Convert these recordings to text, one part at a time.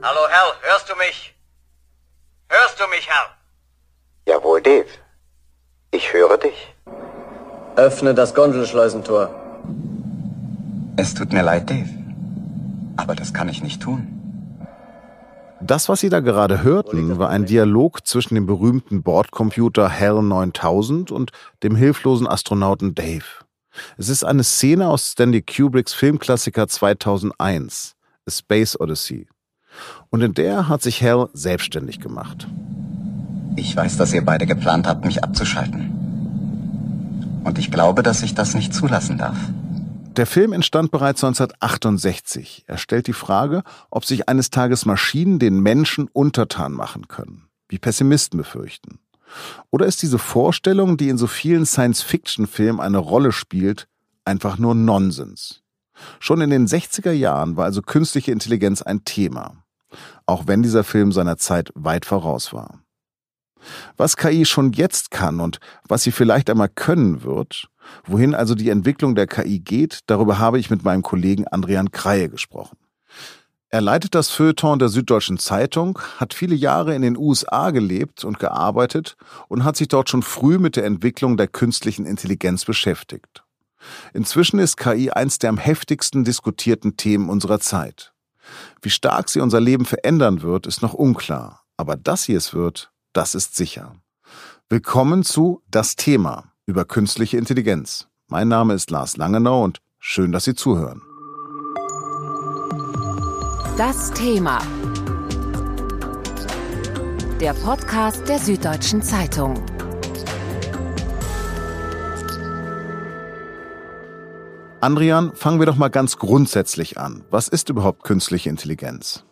Hallo, Hal, hörst du mich? Hörst du mich, Hal? Jawohl, Dave. Ich höre dich. Öffne das Gondelschleusentor. Es tut mir leid, Dave. Aber das kann ich nicht tun. Das, was Sie da gerade hörten, war ein Dialog zwischen dem berühmten Bordcomputer HAL 9000 und dem hilflosen Astronauten Dave. Es ist eine Szene aus Stanley Kubricks Filmklassiker 2001, A Space Odyssey. Und in der hat sich Hal selbstständig gemacht. Ich weiß, dass ihr beide geplant habt, mich abzuschalten. Und ich glaube, dass ich das nicht zulassen darf. Der Film entstand bereits 1968. Er stellt die Frage, ob sich eines Tages Maschinen den Menschen untertan machen können, wie Pessimisten befürchten. Oder ist diese Vorstellung, die in so vielen Science-Fiction-Filmen eine Rolle spielt, einfach nur Nonsens? Schon in den 60er Jahren war also künstliche Intelligenz ein Thema, auch wenn dieser Film seiner Zeit weit voraus war. Was KI schon jetzt kann und was sie vielleicht einmal können wird, wohin also die Entwicklung der KI geht, darüber habe ich mit meinem Kollegen Andrian Kreie gesprochen. Er leitet das Feuilleton der Süddeutschen Zeitung, hat viele Jahre in den USA gelebt und gearbeitet und hat sich dort schon früh mit der Entwicklung der künstlichen Intelligenz beschäftigt. Inzwischen ist KI eins der am heftigsten diskutierten Themen unserer Zeit. Wie stark sie unser Leben verändern wird, ist noch unklar, aber dass sie es wird, das ist sicher. Willkommen zu Das Thema über künstliche Intelligenz. Mein Name ist Lars Langenau und schön, dass Sie zuhören. Das Thema. Der Podcast der Süddeutschen Zeitung. Andrian, fangen wir doch mal ganz grundsätzlich an. Was ist überhaupt künstliche Intelligenz?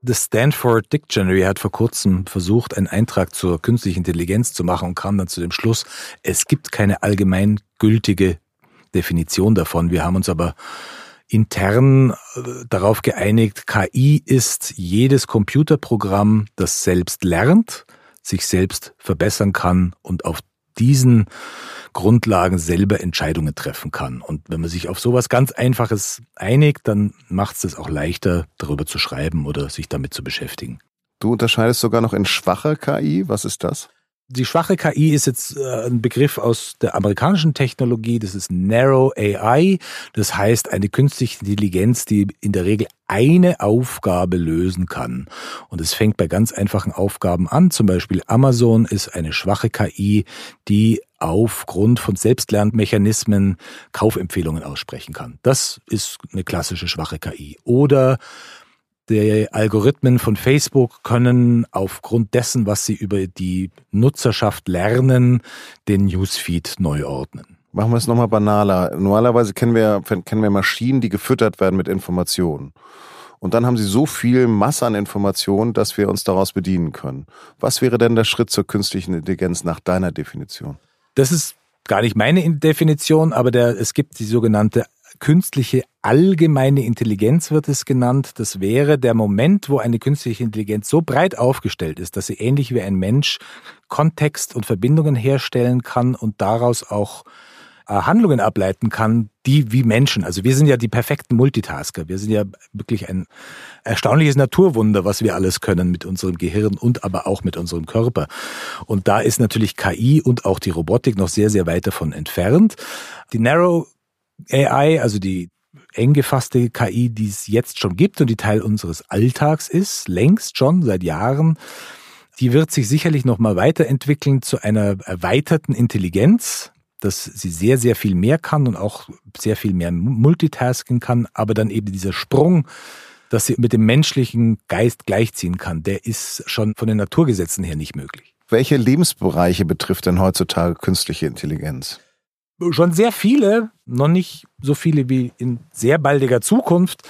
Das Stanford Dictionary hat vor kurzem versucht, einen Eintrag zur künstlichen Intelligenz zu machen und kam dann zu dem Schluss, es gibt keine allgemeingültige Definition davon. Wir haben uns aber intern äh, darauf geeinigt, KI ist jedes Computerprogramm, das selbst lernt, sich selbst verbessern kann und auf diesen Grundlagen selber Entscheidungen treffen kann. Und wenn man sich auf sowas ganz Einfaches einigt, dann macht es es auch leichter, darüber zu schreiben oder sich damit zu beschäftigen. Du unterscheidest sogar noch in schwache KI. Was ist das? Die schwache KI ist jetzt äh, ein Begriff aus der amerikanischen Technologie, das ist Narrow AI, das heißt eine künstliche Intelligenz, die in der Regel eine Aufgabe lösen kann. Und es fängt bei ganz einfachen Aufgaben an, zum Beispiel Amazon ist eine schwache KI, die aufgrund von Selbstlernmechanismen Kaufempfehlungen aussprechen kann. Das ist eine klassische schwache KI. Oder die Algorithmen von Facebook können aufgrund dessen, was sie über die Nutzerschaft lernen, den Newsfeed neu ordnen. Machen wir es nochmal banaler. Normalerweise kennen wir, kennen wir Maschinen, die gefüttert werden mit Informationen. Und dann haben sie so viel Masse an Informationen, dass wir uns daraus bedienen können. Was wäre denn der Schritt zur künstlichen Intelligenz nach deiner Definition? Das ist gar nicht meine Definition, aber der, es gibt die sogenannte künstliche allgemeine Intelligenz wird es genannt. Das wäre der Moment, wo eine künstliche Intelligenz so breit aufgestellt ist, dass sie ähnlich wie ein Mensch Kontext und Verbindungen herstellen kann und daraus auch äh, Handlungen ableiten kann, die wie Menschen. Also wir sind ja die perfekten Multitasker. Wir sind ja wirklich ein erstaunliches Naturwunder, was wir alles können mit unserem Gehirn und aber auch mit unserem Körper. Und da ist natürlich KI und auch die Robotik noch sehr, sehr weit davon entfernt. Die Narrow AI, also die eng gefasste KI, die es jetzt schon gibt und die Teil unseres Alltags ist, längst schon seit Jahren, die wird sich sicherlich noch mal weiterentwickeln zu einer erweiterten Intelligenz, dass sie sehr, sehr viel mehr kann und auch sehr viel mehr Multitasking kann, aber dann eben dieser Sprung, dass sie mit dem menschlichen Geist gleichziehen kann, der ist schon von den Naturgesetzen her nicht möglich. Welche Lebensbereiche betrifft denn heutzutage künstliche Intelligenz? Schon sehr viele, noch nicht so viele wie in sehr baldiger Zukunft.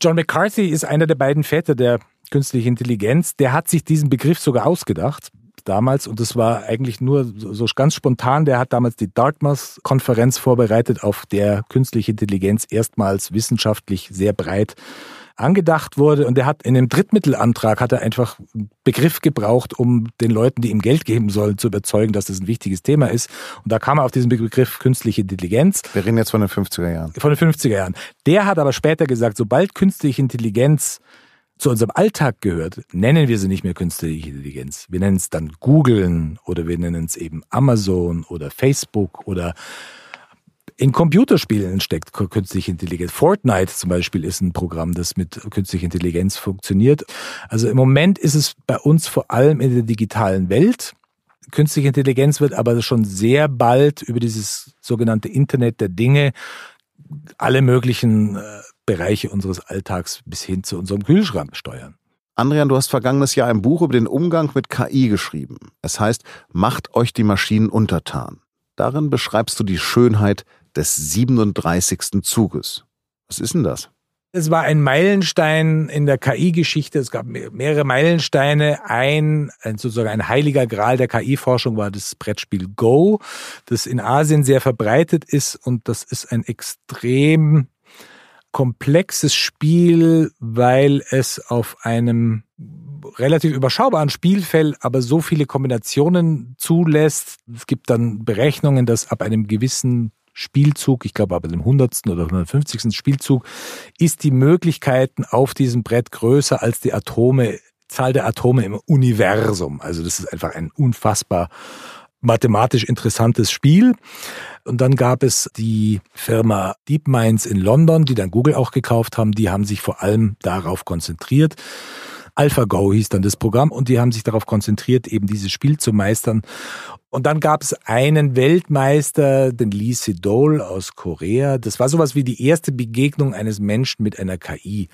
John McCarthy ist einer der beiden Väter der künstlichen Intelligenz. Der hat sich diesen Begriff sogar ausgedacht damals und das war eigentlich nur so ganz spontan. Der hat damals die Dartmouth-Konferenz vorbereitet, auf der künstliche Intelligenz erstmals wissenschaftlich sehr breit angedacht wurde. Und er hat in dem Drittmittelantrag hat er einfach einen Begriff gebraucht, um den Leuten, die ihm Geld geben sollen, zu überzeugen, dass das ein wichtiges Thema ist. Und da kam er auf diesen Begriff künstliche Intelligenz. Wir reden jetzt von den 50er Jahren. Von den 50er Jahren. Der hat aber später gesagt, sobald künstliche Intelligenz zu unserem Alltag gehört, nennen wir sie nicht mehr künstliche Intelligenz. Wir nennen es dann Googlen oder wir nennen es eben Amazon oder Facebook oder in Computerspielen steckt künstliche Intelligenz. Fortnite zum Beispiel ist ein Programm, das mit künstlicher Intelligenz funktioniert. Also im Moment ist es bei uns vor allem in der digitalen Welt. Künstliche Intelligenz wird aber schon sehr bald über dieses sogenannte Internet der Dinge alle möglichen äh, Bereiche unseres Alltags bis hin zu unserem Kühlschrank steuern. Andrian, du hast vergangenes Jahr ein Buch über den Umgang mit KI geschrieben. Es heißt, macht euch die Maschinen untertan. Darin beschreibst du die Schönheit des 37. Zuges. Was ist denn das? Es war ein Meilenstein in der KI-Geschichte. Es gab mehrere Meilensteine. Ein, sozusagen ein heiliger Gral der KI-Forschung war das Brettspiel Go, das in Asien sehr verbreitet ist. Und das ist ein extrem komplexes Spiel, weil es auf einem relativ überschaubaren Spielfeld aber so viele Kombinationen zulässt. Es gibt dann Berechnungen, dass ab einem gewissen Spielzug, ich glaube ab dem 100. oder 150. Spielzug, ist die Möglichkeiten auf diesem Brett größer als die Atome, Zahl der Atome im Universum. Also das ist einfach ein unfassbar mathematisch interessantes Spiel. Und dann gab es die Firma DeepMinds in London, die dann Google auch gekauft haben. Die haben sich vor allem darauf konzentriert. AlphaGo hieß dann das Programm und die haben sich darauf konzentriert, eben dieses Spiel zu meistern. Und dann gab es einen Weltmeister, den Lee Sedol aus Korea. Das war sowas wie die erste Begegnung eines Menschen mit einer KI.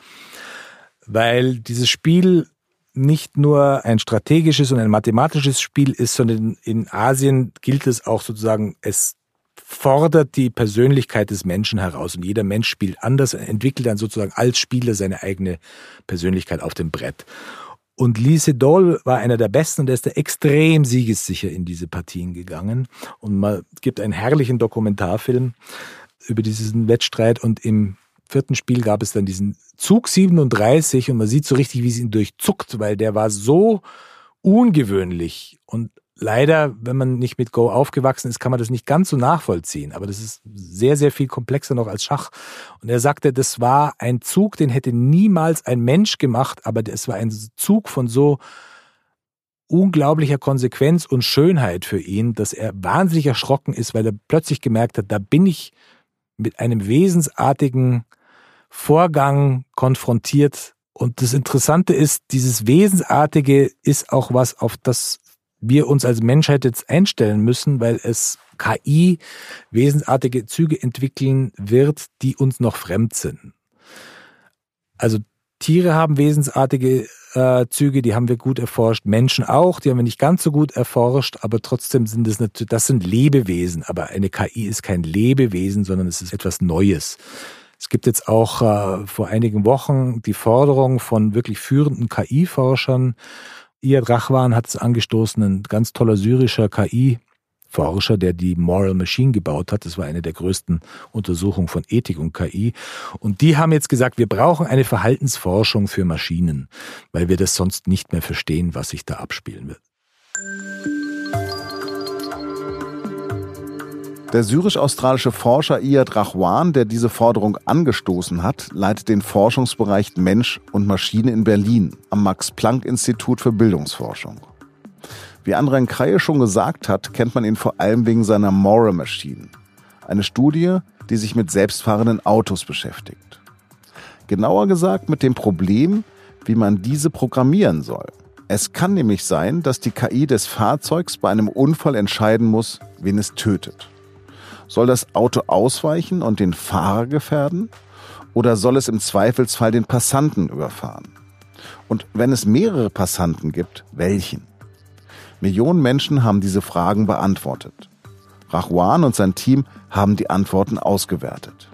Weil dieses Spiel nicht nur ein strategisches und ein mathematisches Spiel ist, sondern in Asien gilt es auch sozusagen, es fordert die Persönlichkeit des Menschen heraus und jeder Mensch spielt anders, entwickelt dann sozusagen als Spieler seine eigene Persönlichkeit auf dem Brett. Und Lee Sedol war einer der Besten und er ist da extrem siegessicher in diese Partien gegangen. Und man gibt einen herrlichen Dokumentarfilm über diesen Wettstreit und im vierten Spiel gab es dann diesen Zug 37 und man sieht so richtig, wie es ihn durchzuckt, weil der war so ungewöhnlich und leider, wenn man nicht mit Go aufgewachsen ist, kann man das nicht ganz so nachvollziehen. Aber das ist sehr, sehr viel komplexer noch als Schach. Und er sagte, das war ein Zug, den hätte niemals ein Mensch gemacht, aber es war ein Zug von so unglaublicher Konsequenz und Schönheit für ihn, dass er wahnsinnig erschrocken ist, weil er plötzlich gemerkt hat, da bin ich mit einem wesensartigen Vorgang konfrontiert. Und das Interessante ist, dieses Wesensartige ist auch was, auf das wir uns als Menschheit jetzt einstellen müssen, weil es KI wesensartige Züge entwickeln wird, die uns noch fremd sind. Also Tiere haben wesensartige äh, Züge, die haben wir gut erforscht, Menschen auch, die haben wir nicht ganz so gut erforscht, aber trotzdem sind es natürlich, das sind Lebewesen, aber eine KI ist kein Lebewesen, sondern es ist etwas Neues. Es gibt jetzt auch äh, vor einigen Wochen die Forderung von wirklich führenden KI-Forschern, Iyad Rachwan hat es angestoßen, ein ganz toller syrischer KI Forscher, der die Moral Machine gebaut hat. Das war eine der größten Untersuchungen von Ethik und KI. Und die haben jetzt gesagt, wir brauchen eine Verhaltensforschung für Maschinen, weil wir das sonst nicht mehr verstehen, was sich da abspielen wird. Der syrisch-australische Forscher Iyad Rahwan, der diese Forderung angestoßen hat, leitet den Forschungsbereich Mensch und Maschine in Berlin am Max-Planck-Institut für Bildungsforschung. Wie André Kreie schon gesagt hat, kennt man ihn vor allem wegen seiner Moral Machine, eine Studie, die sich mit selbstfahrenden Autos beschäftigt. Genauer gesagt mit dem Problem, wie man diese programmieren soll. Es kann nämlich sein, dass die KI des Fahrzeugs bei einem Unfall entscheiden muss, wen es tötet. Soll das Auto ausweichen und den Fahrer gefährden? Oder soll es im Zweifelsfall den Passanten überfahren? Und wenn es mehrere Passanten gibt, welchen? Millionen Menschen haben diese Fragen beantwortet. Rachwan und sein Team haben die Antworten ausgewertet.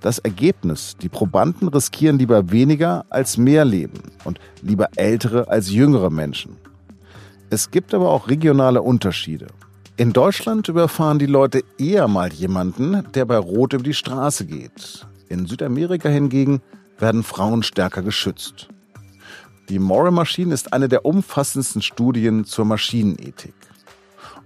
Das Ergebnis, die Probanden riskieren lieber weniger als mehr Leben und lieber ältere als jüngere Menschen. Es gibt aber auch regionale Unterschiede. In Deutschland überfahren die Leute eher mal jemanden, der bei Rot über die Straße geht. In Südamerika hingegen werden Frauen stärker geschützt. Die Moral Machine ist eine der umfassendsten Studien zur Maschinenethik.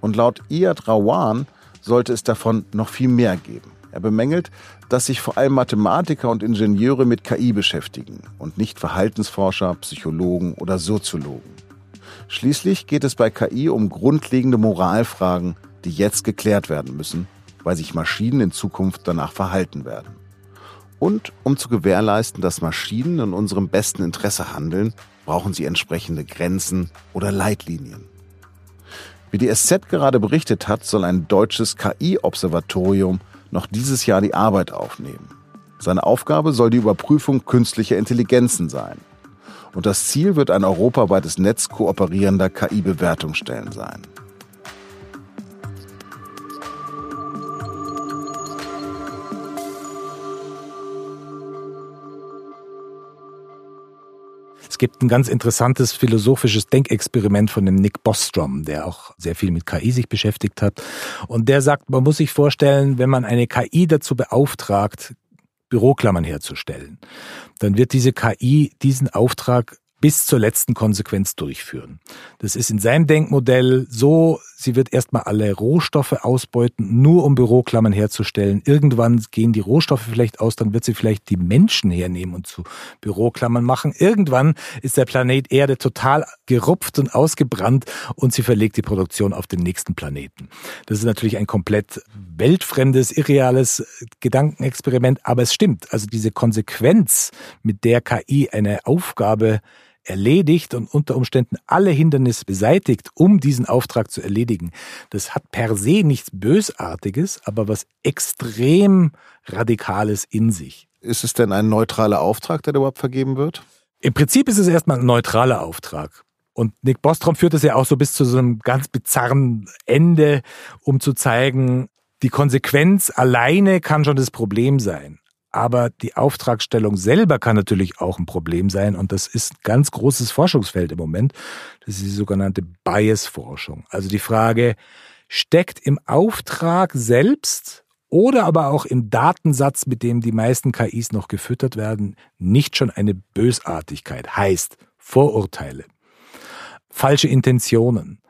Und laut Iyad Rawan sollte es davon noch viel mehr geben. Er bemängelt, dass sich vor allem Mathematiker und Ingenieure mit KI beschäftigen und nicht Verhaltensforscher, Psychologen oder Soziologen. Schließlich geht es bei KI um grundlegende Moralfragen, die jetzt geklärt werden müssen, weil sich Maschinen in Zukunft danach verhalten werden. Und um zu gewährleisten, dass Maschinen in unserem besten Interesse handeln, brauchen sie entsprechende Grenzen oder Leitlinien. Wie die SZ gerade berichtet hat, soll ein deutsches KI-Observatorium noch dieses Jahr die Arbeit aufnehmen. Seine Aufgabe soll die Überprüfung künstlicher Intelligenzen sein. Und das Ziel wird ein europaweites Netz kooperierender KI-Bewertungsstellen sein. Es gibt ein ganz interessantes philosophisches Denkexperiment von dem Nick Bostrom, der auch sehr viel mit KI sich beschäftigt hat. Und der sagt, man muss sich vorstellen, wenn man eine KI dazu beauftragt, Büroklammern herzustellen, dann wird diese KI diesen Auftrag bis zur letzten Konsequenz durchführen. Das ist in seinem Denkmodell so, sie wird erstmal alle Rohstoffe ausbeuten, nur um Büroklammern herzustellen. Irgendwann gehen die Rohstoffe vielleicht aus, dann wird sie vielleicht die Menschen hernehmen und zu Büroklammern machen. Irgendwann ist der Planet Erde total gerupft und ausgebrannt und sie verlegt die Produktion auf den nächsten Planeten. Das ist natürlich ein komplett weltfremdes, irreales Gedankenexperiment, aber es stimmt. Also diese Konsequenz, mit der KI eine Aufgabe erledigt und unter Umständen alle Hindernisse beseitigt, um diesen Auftrag zu erledigen. Das hat per se nichts Bösartiges, aber was extrem Radikales in sich. Ist es denn ein neutraler Auftrag, der überhaupt vergeben wird? Im Prinzip ist es erstmal ein neutraler Auftrag. Und Nick Bostrom führt es ja auch so bis zu so einem ganz bizarren Ende, um zu zeigen, die Konsequenz alleine kann schon das Problem sein. Aber die Auftragstellung selber kann natürlich auch ein Problem sein. Und das ist ein ganz großes Forschungsfeld im Moment. Das ist die sogenannte Bias-Forschung. Also die Frage, steckt im Auftrag selbst oder aber auch im Datensatz, mit dem die meisten KIs noch gefüttert werden, nicht schon eine Bösartigkeit, heißt Vorurteile, falsche Intentionen,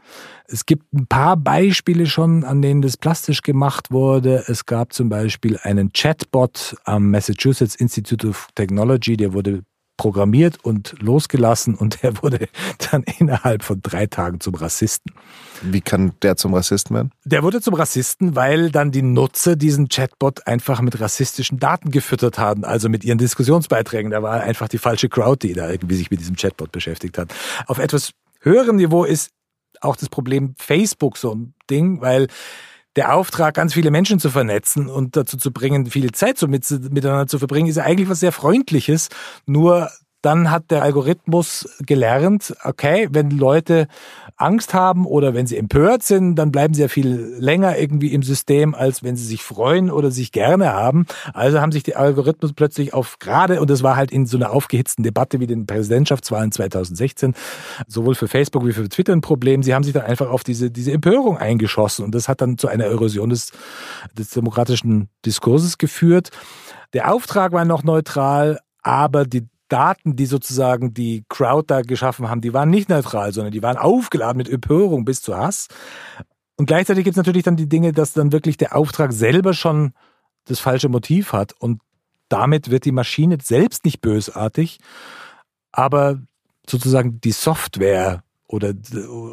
es gibt ein paar Beispiele schon, an denen das plastisch gemacht wurde. Es gab zum Beispiel einen Chatbot am Massachusetts Institute of Technology, der wurde programmiert und losgelassen und der wurde dann innerhalb von drei Tagen zum Rassisten. Wie kann der zum Rassisten werden? Der wurde zum Rassisten, weil dann die Nutzer diesen Chatbot einfach mit rassistischen Daten gefüttert haben, also mit ihren Diskussionsbeiträgen. Da war einfach die falsche Crowd, die da irgendwie sich mit diesem Chatbot beschäftigt hat. Auf etwas höherem Niveau ist auch das Problem Facebook so ein Ding, weil der Auftrag, ganz viele Menschen zu vernetzen und dazu zu bringen, viele Zeit so mit, miteinander zu verbringen, ist ja eigentlich was sehr Freundliches. Nur dann hat der Algorithmus gelernt, okay, wenn Leute Angst haben oder wenn sie empört sind, dann bleiben sie ja viel länger irgendwie im System, als wenn sie sich freuen oder sich gerne haben. Also haben sich die Algorithmus plötzlich auf gerade, und das war halt in so einer aufgehitzten Debatte wie den Präsidentschaftswahlen 2016, sowohl für Facebook wie für Twitter ein Problem. Sie haben sich dann einfach auf diese, diese Empörung eingeschossen und das hat dann zu einer Erosion des, des demokratischen Diskurses geführt. Der Auftrag war noch neutral, aber die Daten, die sozusagen die Crowd da geschaffen haben, die waren nicht neutral, sondern die waren aufgeladen mit Empörung bis zu Hass. Und gleichzeitig gibt es natürlich dann die Dinge, dass dann wirklich der Auftrag selber schon das falsche Motiv hat und damit wird die Maschine selbst nicht bösartig, aber sozusagen die Software oder,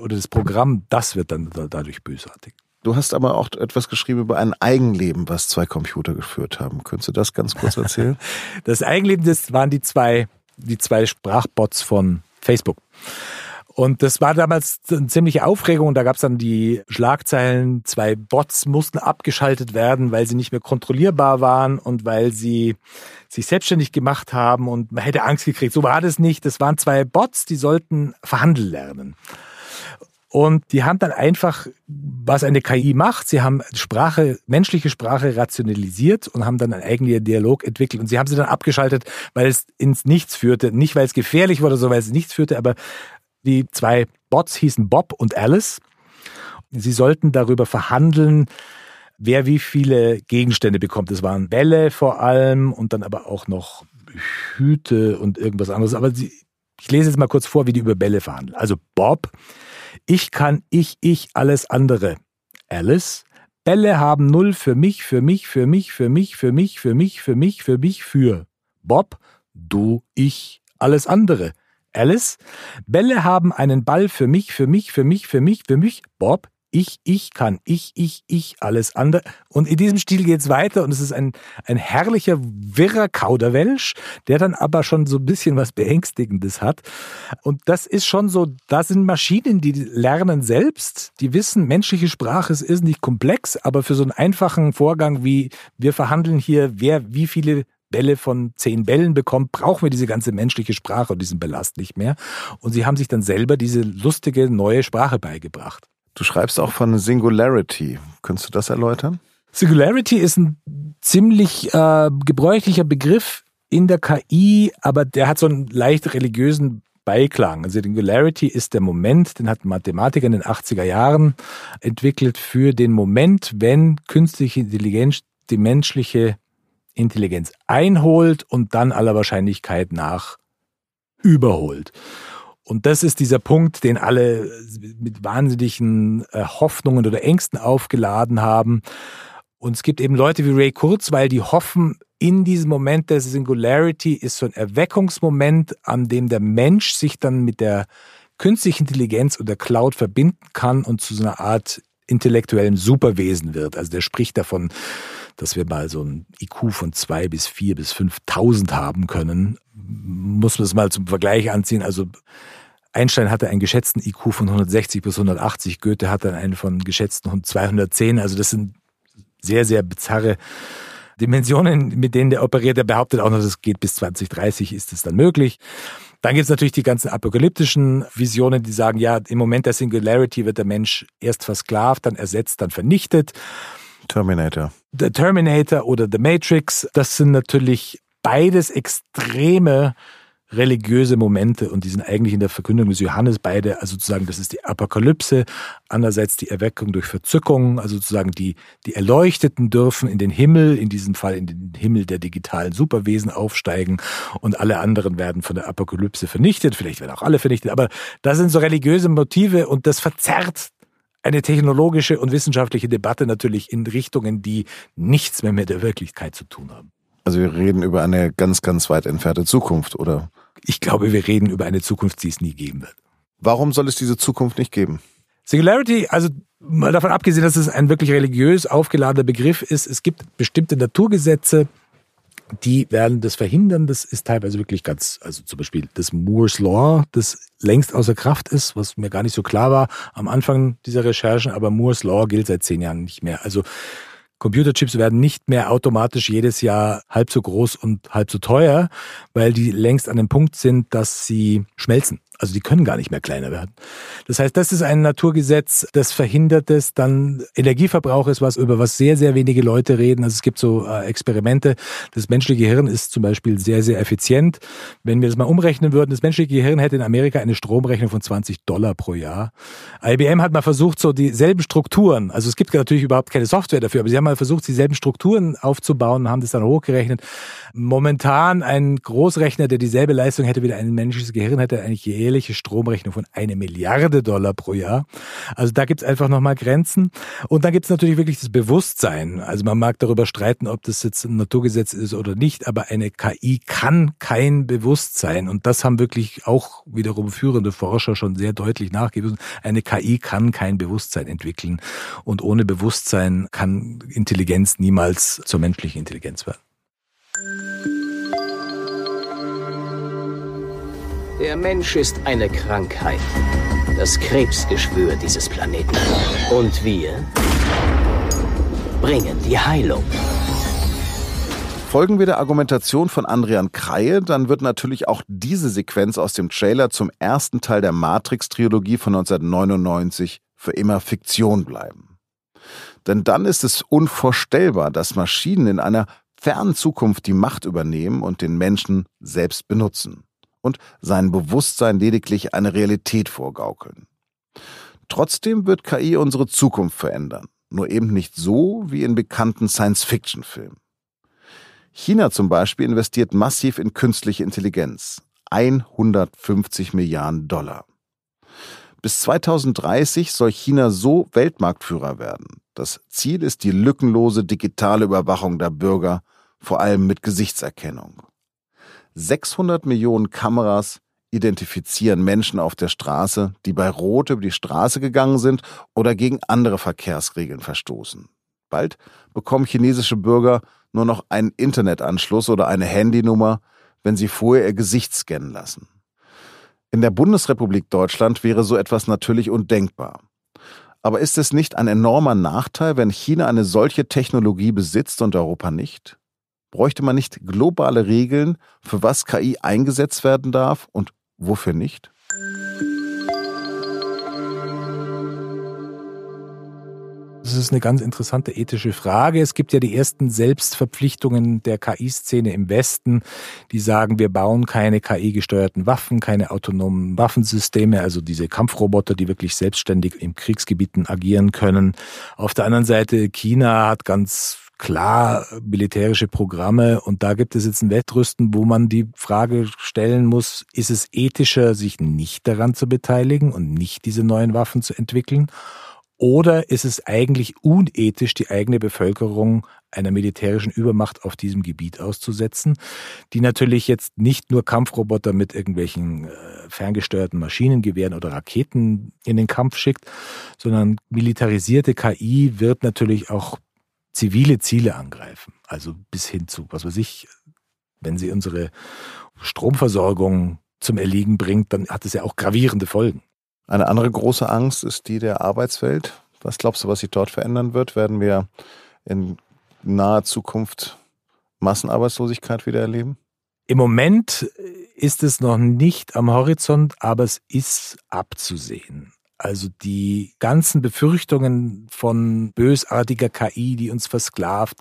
oder das Programm, das wird dann dadurch bösartig. Du hast aber auch etwas geschrieben über ein Eigenleben, was zwei Computer geführt haben. Könntest du das ganz kurz erzählen? das Eigenleben, das waren die zwei, die zwei Sprachbots von Facebook. Und das war damals eine ziemliche Aufregung. Da gab es dann die Schlagzeilen, zwei Bots mussten abgeschaltet werden, weil sie nicht mehr kontrollierbar waren und weil sie sich selbstständig gemacht haben und man hätte Angst gekriegt. So war das nicht. Das waren zwei Bots, die sollten verhandeln lernen. Und die haben dann einfach, was eine KI macht, sie haben Sprache, menschliche Sprache rationalisiert und haben dann einen eigenen Dialog entwickelt. Und sie haben sie dann abgeschaltet, weil es ins Nichts führte. Nicht, weil es gefährlich wurde, sondern weil es nichts führte, aber die zwei Bots hießen Bob und Alice. Sie sollten darüber verhandeln, wer wie viele Gegenstände bekommt. Es waren Bälle vor allem und dann aber auch noch Hüte und irgendwas anderes. Aber sie, ich lese jetzt mal kurz vor, wie die über Bälle verhandeln. Also Bob ich kann ich, ich, alles andere. Alice, Bälle haben null für mich, für mich, für mich, für mich, für mich, für mich, für mich, für mich, für Bob, du, ich, alles andere. Alice, Bälle haben einen Ball für mich, für mich, für mich, für mich, für mich. Bob, ich, ich kann, ich, ich, ich, alles andere. Und in diesem Stil geht's weiter und es ist ein, ein herrlicher, wirrer Kauderwelsch, der dann aber schon so ein bisschen was Beängstigendes hat. Und das ist schon so, da sind Maschinen, die lernen selbst, die wissen, menschliche Sprache ist nicht komplex, aber für so einen einfachen Vorgang wie wir verhandeln hier, wer wie viele Bälle von zehn Bällen bekommt, brauchen wir diese ganze menschliche Sprache und diesen Belast nicht mehr. Und sie haben sich dann selber diese lustige neue Sprache beigebracht. Du schreibst auch von Singularity. Könntest du das erläutern? Singularity ist ein ziemlich äh, gebräuchlicher Begriff in der KI, aber der hat so einen leicht religiösen Beiklang. Also Singularity ist der Moment, den hat Mathematiker in den 80er Jahren entwickelt für den Moment, wenn künstliche Intelligenz die menschliche Intelligenz einholt und dann aller Wahrscheinlichkeit nach überholt. Und das ist dieser Punkt, den alle mit wahnsinnigen äh, Hoffnungen oder Ängsten aufgeladen haben. Und es gibt eben Leute wie Ray Kurzweil, die hoffen, in diesem Moment der Singularity ist so ein Erweckungsmoment, an dem der Mensch sich dann mit der künstlichen Intelligenz oder Cloud verbinden kann und zu so einer Art intellektuellem Superwesen wird. Also der spricht davon, dass wir mal so ein IQ von zwei bis vier bis 5.000 haben können. Muss man es mal zum Vergleich anziehen. Also Einstein hatte einen geschätzten IQ von 160 bis 180, Goethe hatte einen von geschätzten 210. Also das sind sehr, sehr bizarre Dimensionen, mit denen der operiert. Er behauptet auch noch, das geht bis 2030, ist es dann möglich. Dann gibt es natürlich die ganzen apokalyptischen Visionen, die sagen, ja, im Moment der Singularity wird der Mensch erst versklavt, dann ersetzt, dann vernichtet. Terminator. The Terminator oder The Matrix, das sind natürlich beides extreme religiöse Momente und die sind eigentlich in der Verkündung des Johannes beide, also sozusagen, das ist die Apokalypse, andererseits die Erweckung durch Verzückung, also sozusagen die, die Erleuchteten dürfen in den Himmel, in diesem Fall in den Himmel der digitalen Superwesen aufsteigen und alle anderen werden von der Apokalypse vernichtet, vielleicht werden auch alle vernichtet, aber das sind so religiöse Motive und das verzerrt eine technologische und wissenschaftliche Debatte natürlich in Richtungen, die nichts mehr mit der Wirklichkeit zu tun haben. Also wir reden über eine ganz, ganz weit entfernte Zukunft, oder? Ich glaube, wir reden über eine Zukunft, die es nie geben wird. Warum soll es diese Zukunft nicht geben? Singularity, also mal davon abgesehen, dass es ein wirklich religiös aufgeladener Begriff ist, es gibt bestimmte Naturgesetze, die werden das verhindern. Das ist teilweise wirklich ganz, also zum Beispiel das Moore's Law, das längst außer Kraft ist, was mir gar nicht so klar war am Anfang dieser Recherchen, aber Moore's Law gilt seit zehn Jahren nicht mehr. Also Computerchips werden nicht mehr automatisch jedes Jahr halb so groß und halb so teuer, weil die längst an dem Punkt sind, dass sie schmelzen. Also die können gar nicht mehr kleiner werden. Das heißt, das ist ein Naturgesetz, das verhindert es. Dann Energieverbrauch ist was, über was sehr, sehr wenige Leute reden. Also es gibt so äh, Experimente. Das menschliche Gehirn ist zum Beispiel sehr, sehr effizient. Wenn wir das mal umrechnen würden, das menschliche Gehirn hätte in Amerika eine Stromrechnung von 20 Dollar pro Jahr. IBM hat mal versucht, so dieselben Strukturen, also es gibt natürlich überhaupt keine Software dafür, aber sie haben mal versucht, dieselben Strukturen aufzubauen und haben das dann hochgerechnet. Momentan ein Großrechner, der dieselbe Leistung hätte wie ein menschliches Gehirn, hätte eigentlich je jährliche Stromrechnung von eine Milliarde Dollar pro Jahr. Also da gibt es einfach nochmal Grenzen. Und dann gibt es natürlich wirklich das Bewusstsein. Also man mag darüber streiten, ob das jetzt ein Naturgesetz ist oder nicht, aber eine KI kann kein Bewusstsein. Und das haben wirklich auch wiederum führende Forscher schon sehr deutlich nachgewiesen. Eine KI kann kein Bewusstsein entwickeln. Und ohne Bewusstsein kann Intelligenz niemals zur menschlichen Intelligenz werden. Der Mensch ist eine Krankheit. Das Krebsgeschwür dieses Planeten. Und wir bringen die Heilung. Folgen wir der Argumentation von Andrian Kreie, dann wird natürlich auch diese Sequenz aus dem Trailer zum ersten Teil der Matrix-Trilogie von 1999 für immer Fiktion bleiben. Denn dann ist es unvorstellbar, dass Maschinen in einer fernen Zukunft die Macht übernehmen und den Menschen selbst benutzen und sein Bewusstsein lediglich eine Realität vorgaukeln. Trotzdem wird KI unsere Zukunft verändern, nur eben nicht so wie in bekannten Science-Fiction-Filmen. China zum Beispiel investiert massiv in künstliche Intelligenz. 150 Milliarden Dollar. Bis 2030 soll China so Weltmarktführer werden. Das Ziel ist die lückenlose digitale Überwachung der Bürger, vor allem mit Gesichtserkennung. 600 Millionen Kameras identifizieren Menschen auf der Straße, die bei Rot über die Straße gegangen sind oder gegen andere Verkehrsregeln verstoßen. Bald bekommen chinesische Bürger nur noch einen Internetanschluss oder eine Handynummer, wenn sie vorher ihr Gesicht scannen lassen. In der Bundesrepublik Deutschland wäre so etwas natürlich undenkbar. Aber ist es nicht ein enormer Nachteil, wenn China eine solche Technologie besitzt und Europa nicht? Bräuchte man nicht globale Regeln, für was KI eingesetzt werden darf und wofür nicht? Das ist eine ganz interessante ethische Frage. Es gibt ja die ersten Selbstverpflichtungen der KI-Szene im Westen, die sagen, wir bauen keine KI-gesteuerten Waffen, keine autonomen Waffensysteme, also diese Kampfroboter, die wirklich selbstständig im Kriegsgebieten agieren können. Auf der anderen Seite, China hat ganz klar militärische Programme und da gibt es jetzt ein Wettrüsten, wo man die Frage stellen muss, ist es ethischer, sich nicht daran zu beteiligen und nicht diese neuen Waffen zu entwickeln? Oder ist es eigentlich unethisch, die eigene Bevölkerung einer militärischen Übermacht auf diesem Gebiet auszusetzen, die natürlich jetzt nicht nur Kampfroboter mit irgendwelchen äh, ferngesteuerten Maschinengewehren oder Raketen in den Kampf schickt, sondern militarisierte KI wird natürlich auch zivile Ziele angreifen. Also bis hin zu, was weiß ich, wenn sie unsere Stromversorgung zum Erliegen bringt, dann hat es ja auch gravierende Folgen. Eine andere große Angst ist die der Arbeitswelt. Was glaubst du, was sich dort verändern wird? Werden wir in naher Zukunft Massenarbeitslosigkeit wieder erleben? Im Moment ist es noch nicht am Horizont, aber es ist abzusehen. Also die ganzen Befürchtungen von bösartiger KI, die uns versklavt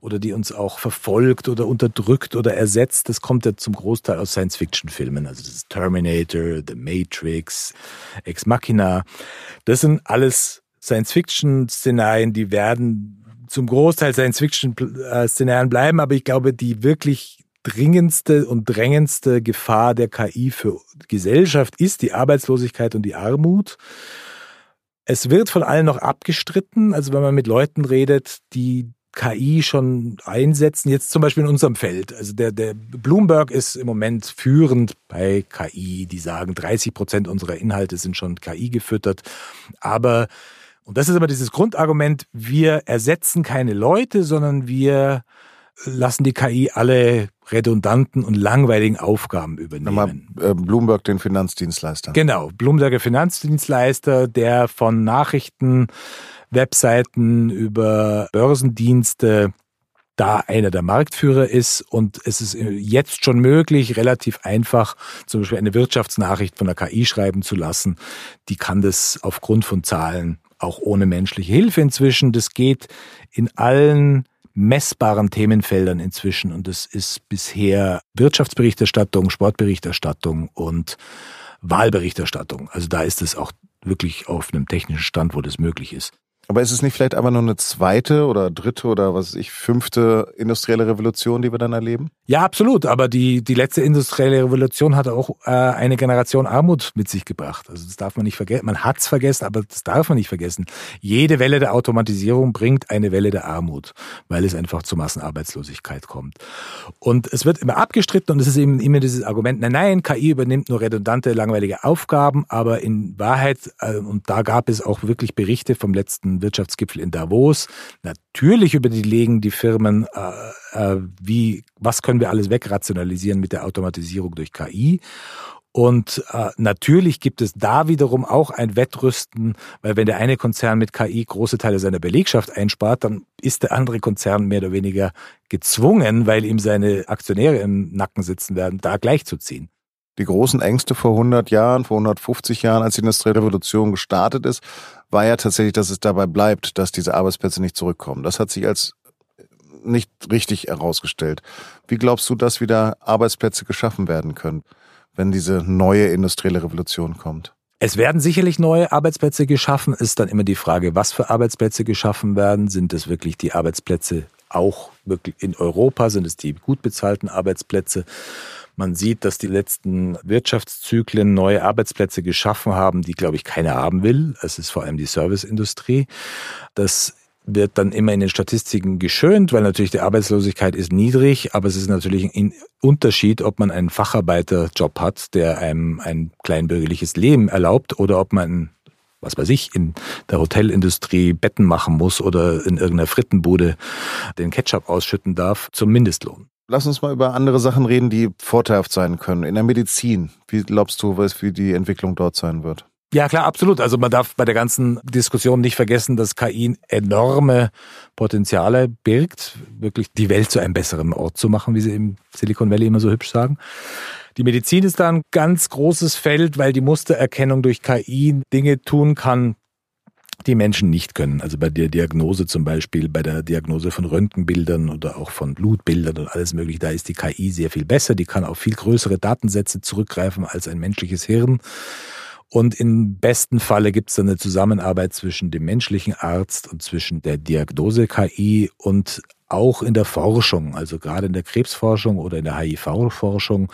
oder die uns auch verfolgt oder unterdrückt oder ersetzt, das kommt ja zum Großteil aus Science-Fiction-Filmen. Also das ist Terminator, The Matrix, Ex Machina. Das sind alles Science-Fiction-Szenarien, die werden zum Großteil Science-Fiction-Szenarien bleiben, aber ich glaube, die wirklich dringendste und drängendste Gefahr der KI für Gesellschaft ist die Arbeitslosigkeit und die Armut. Es wird von allen noch abgestritten. Also wenn man mit Leuten redet, die KI schon einsetzen, jetzt zum Beispiel in unserem Feld. Also der, der Bloomberg ist im Moment führend bei KI. Die sagen, 30 Prozent unserer Inhalte sind schon KI gefüttert. Aber, und das ist aber dieses Grundargument, wir ersetzen keine Leute, sondern wir lassen die KI alle redundanten und langweiligen Aufgaben übernehmen. Nochmal, äh, Bloomberg, den Finanzdienstleister. Genau, Bloomberg, der Finanzdienstleister, der von Nachrichten, Webseiten über Börsendienste da einer der Marktführer ist und es ist jetzt schon möglich, relativ einfach zum Beispiel eine Wirtschaftsnachricht von der KI schreiben zu lassen. Die kann das aufgrund von Zahlen auch ohne menschliche Hilfe inzwischen. Das geht in allen messbaren Themenfeldern inzwischen und es ist bisher Wirtschaftsberichterstattung, Sportberichterstattung und Wahlberichterstattung. Also da ist es auch wirklich auf einem technischen Stand, wo das möglich ist. Aber ist es nicht vielleicht aber nur eine zweite oder dritte oder was weiß ich, fünfte industrielle Revolution, die wir dann erleben? Ja, absolut. Aber die, die letzte industrielle Revolution hat auch äh, eine Generation Armut mit sich gebracht. Also das darf man nicht vergessen. Man hat's vergessen, aber das darf man nicht vergessen. Jede Welle der Automatisierung bringt eine Welle der Armut, weil es einfach zur Massenarbeitslosigkeit kommt. Und es wird immer abgestritten und es ist eben immer dieses Argument, nein, nein, KI übernimmt nur redundante, langweilige Aufgaben, aber in Wahrheit, äh, und da gab es auch wirklich Berichte vom letzten Wirtschaftsgipfel in Davos. Natürlich überlegen die Firmen, äh, äh, wie, was können wir alles wegrationalisieren mit der Automatisierung durch KI. Und äh, natürlich gibt es da wiederum auch ein Wettrüsten, weil wenn der eine Konzern mit KI große Teile seiner Belegschaft einspart, dann ist der andere Konzern mehr oder weniger gezwungen, weil ihm seine Aktionäre im Nacken sitzen werden, da gleichzuziehen die großen Ängste vor 100 Jahren, vor 150 Jahren, als die industrielle Revolution gestartet ist, war ja tatsächlich, dass es dabei bleibt, dass diese Arbeitsplätze nicht zurückkommen. Das hat sich als nicht richtig herausgestellt. Wie glaubst du, dass wieder Arbeitsplätze geschaffen werden können, wenn diese neue industrielle Revolution kommt? Es werden sicherlich neue Arbeitsplätze geschaffen. Ist dann immer die Frage, was für Arbeitsplätze geschaffen werden. Sind es wirklich die Arbeitsplätze auch wirklich in Europa? Sind es die gut bezahlten Arbeitsplätze? Man sieht, dass die letzten Wirtschaftszyklen neue Arbeitsplätze geschaffen haben, die, glaube ich, keiner haben will. Es ist vor allem die Serviceindustrie. Das wird dann immer in den Statistiken geschönt, weil natürlich die Arbeitslosigkeit ist niedrig, aber es ist natürlich ein Unterschied, ob man einen Facharbeiterjob hat, der einem ein kleinbürgerliches Leben erlaubt oder ob man was weiß ich, in der Hotelindustrie Betten machen muss oder in irgendeiner Frittenbude den Ketchup ausschütten darf, zum Mindestlohn. Lass uns mal über andere Sachen reden, die vorteilhaft sein können. In der Medizin, wie glaubst du, wie die Entwicklung dort sein wird? Ja, klar, absolut. Also man darf bei der ganzen Diskussion nicht vergessen, dass KI enorme Potenziale birgt, wirklich die Welt zu einem besseren Ort zu machen, wie sie im Silicon Valley immer so hübsch sagen. Die Medizin ist da ein ganz großes Feld, weil die Mustererkennung durch KI Dinge tun kann, die Menschen nicht können. Also bei der Diagnose zum Beispiel, bei der Diagnose von Röntgenbildern oder auch von Blutbildern und alles mögliche, da ist die KI sehr viel besser. Die kann auf viel größere Datensätze zurückgreifen als ein menschliches Hirn. Und im besten Falle gibt es eine Zusammenarbeit zwischen dem menschlichen Arzt und zwischen der Diagnose-KI und auch in der Forschung, also gerade in der Krebsforschung oder in der HIV-Forschung,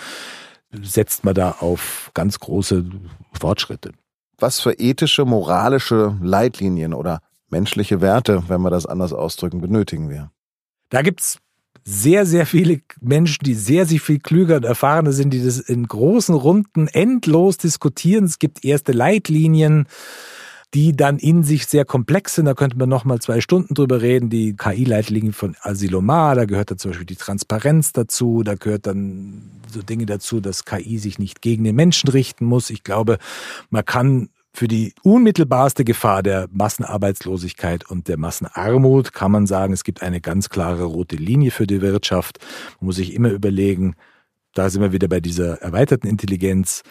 setzt man da auf ganz große Fortschritte. Was für ethische, moralische Leitlinien oder menschliche Werte, wenn wir das anders ausdrücken, benötigen wir? Da gibt's sehr, sehr viele Menschen, die sehr, sehr viel klüger und erfahrener sind, die das in großen Runden endlos diskutieren. Es gibt erste Leitlinien, die dann in sich sehr komplex sind. Da könnte man nochmal zwei Stunden drüber reden. Die KI-Leitlinien von Asilomar, da gehört dann zum Beispiel die Transparenz dazu. Da gehört dann so Dinge dazu, dass KI sich nicht gegen den Menschen richten muss. Ich glaube, man kann für die unmittelbarste Gefahr der Massenarbeitslosigkeit und der Massenarmut kann man sagen, es gibt eine ganz klare rote Linie für die Wirtschaft. Man muss sich immer überlegen, da sind wir wieder bei dieser erweiterten Intelligenz.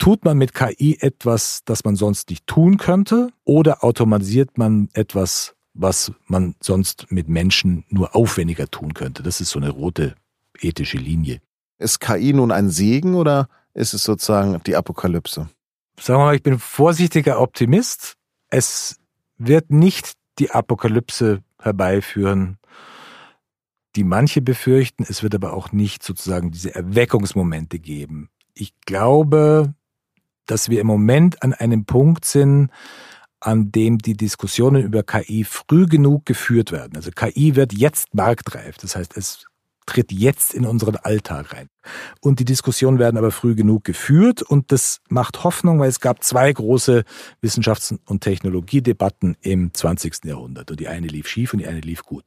Tut man mit KI etwas, das man sonst nicht tun könnte, oder automatisiert man etwas, was man sonst mit Menschen nur aufwendiger tun könnte? Das ist so eine rote ethische Linie. Ist KI nun ein Segen oder ist es sozusagen die Apokalypse? sagen wir mal, ich bin vorsichtiger Optimist. Es wird nicht die Apokalypse herbeiführen, die manche befürchten. Es wird aber auch nicht sozusagen diese Erweckungsmomente geben. Ich glaube, dass wir im Moment an einem Punkt sind, an dem die Diskussionen über KI früh genug geführt werden. Also KI wird jetzt marktreif. Das heißt, es tritt jetzt in unseren Alltag rein. Und die Diskussionen werden aber früh genug geführt und das macht Hoffnung, weil es gab zwei große Wissenschafts- und Technologiedebatten im 20. Jahrhundert und die eine lief schief und die eine lief gut.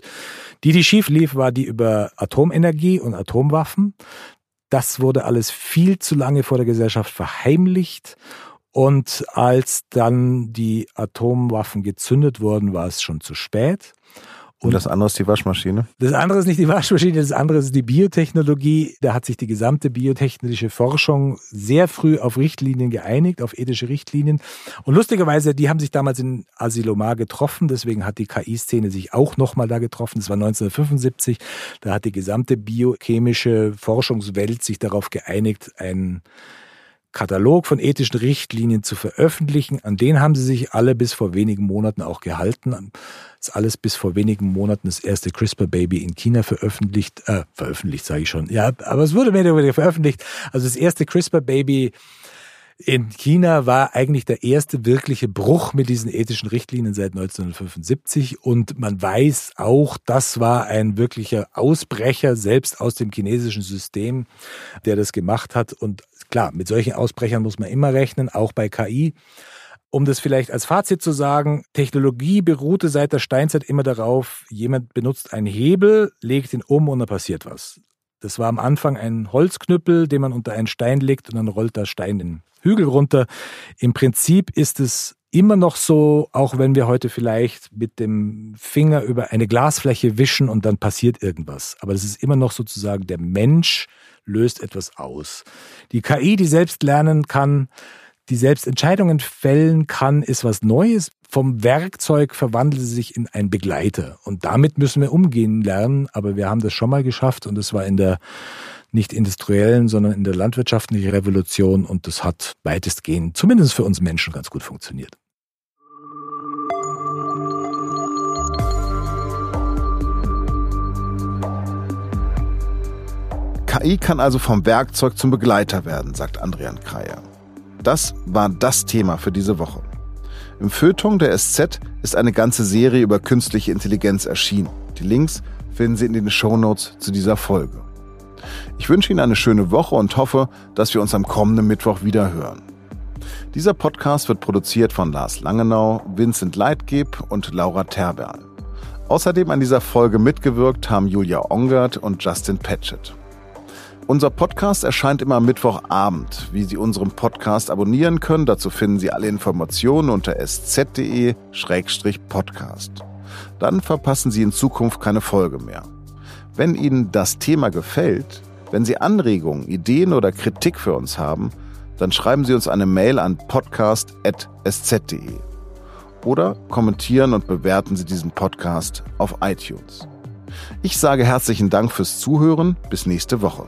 Die, die schief lief, war die über Atomenergie und Atomwaffen. Das wurde alles viel zu lange vor der Gesellschaft verheimlicht und als dann die Atomwaffen gezündet wurden, war es schon zu spät. Und das andere ist die Waschmaschine? Das andere ist nicht die Waschmaschine, das andere ist die Biotechnologie. Da hat sich die gesamte biotechnische Forschung sehr früh auf Richtlinien geeinigt, auf ethische Richtlinien. Und lustigerweise, die haben sich damals in Asilomar getroffen, deswegen hat die KI-Szene sich auch nochmal da getroffen. Das war 1975. Da hat die gesamte biochemische Forschungswelt sich darauf geeinigt, ein Katalog von ethischen Richtlinien zu veröffentlichen. An den haben sie sich alle bis vor wenigen Monaten auch gehalten. ist alles bis vor wenigen Monaten das erste CRISPR-Baby in China veröffentlicht. Äh, veröffentlicht sage ich schon. Ja, aber es wurde mehr oder weniger veröffentlicht. Also das erste CRISPR-Baby in China war eigentlich der erste wirkliche Bruch mit diesen ethischen Richtlinien seit 1975 und man weiß auch, das war ein wirklicher Ausbrecher selbst aus dem chinesischen System, der das gemacht hat und Klar, mit solchen Ausbrechern muss man immer rechnen, auch bei KI. Um das vielleicht als Fazit zu sagen, Technologie beruhte seit der Steinzeit immer darauf, jemand benutzt einen Hebel, legt ihn um und dann passiert was. Das war am Anfang ein Holzknüppel, den man unter einen Stein legt und dann rollt der Stein den Hügel runter. Im Prinzip ist es immer noch so, auch wenn wir heute vielleicht mit dem Finger über eine Glasfläche wischen und dann passiert irgendwas. Aber das ist immer noch sozusagen der Mensch, löst etwas aus. Die KI, die selbst lernen kann, die selbst Entscheidungen fällen kann, ist was Neues. Vom Werkzeug verwandelt sie sich in einen Begleiter. Und damit müssen wir umgehen lernen. Aber wir haben das schon mal geschafft und das war in der nicht industriellen, sondern in der landwirtschaftlichen Revolution und das hat weitestgehend, zumindest für uns Menschen, ganz gut funktioniert. KI kann also vom Werkzeug zum Begleiter werden, sagt Andrian Kreier. Das war das Thema für diese Woche. Im Feuilleton der SZ ist eine ganze Serie über künstliche Intelligenz erschienen. Die Links finden Sie in den Shownotes zu dieser Folge. Ich wünsche Ihnen eine schöne Woche und hoffe, dass wir uns am kommenden Mittwoch wieder hören. Dieser Podcast wird produziert von Lars Langenau, Vincent Leitgeb und Laura Terberl. Außerdem an dieser Folge mitgewirkt haben Julia Ongert und Justin Patchett. Unser Podcast erscheint immer am Mittwochabend. Wie Sie unseren Podcast abonnieren können, dazu finden Sie alle Informationen unter sz.de-podcast. Dann verpassen Sie in Zukunft keine Folge mehr. Wenn Ihnen das Thema gefällt, wenn Sie Anregungen, Ideen oder Kritik für uns haben, dann schreiben Sie uns eine Mail an podcast.sz.de oder kommentieren und bewerten Sie diesen Podcast auf iTunes. Ich sage herzlichen Dank fürs Zuhören. Bis nächste Woche.